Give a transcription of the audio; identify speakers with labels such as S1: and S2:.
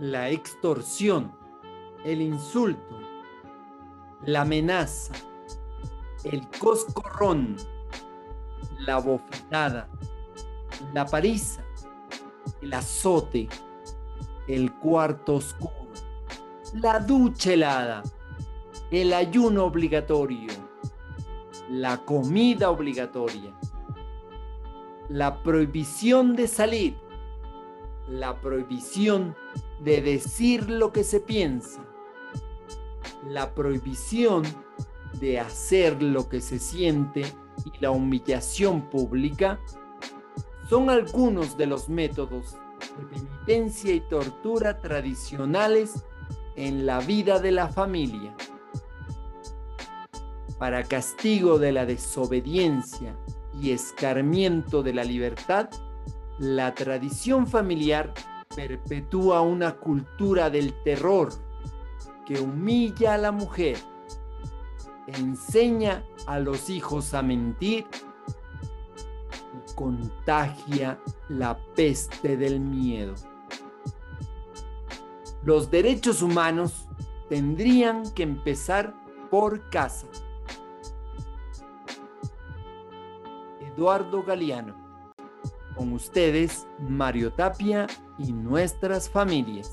S1: la extorsión, el insulto, la amenaza, el coscorrón, la bofetada, la pariza, el azote, el cuarto oscuro, la ducha helada, el ayuno obligatorio, la comida obligatoria, la prohibición de salir, la prohibición de decir lo que se piensa, la prohibición de hacer lo que se siente y la humillación pública son algunos de los métodos de penitencia y tortura tradicionales en la vida de la familia. Para castigo de la desobediencia y escarmiento de la libertad, la tradición familiar perpetúa una cultura del terror que humilla a la mujer, enseña a los hijos a mentir y contagia la peste del miedo. Los derechos humanos tendrían que empezar por casa. Eduardo Galeano. Con ustedes, Mario Tapia y nuestras familias.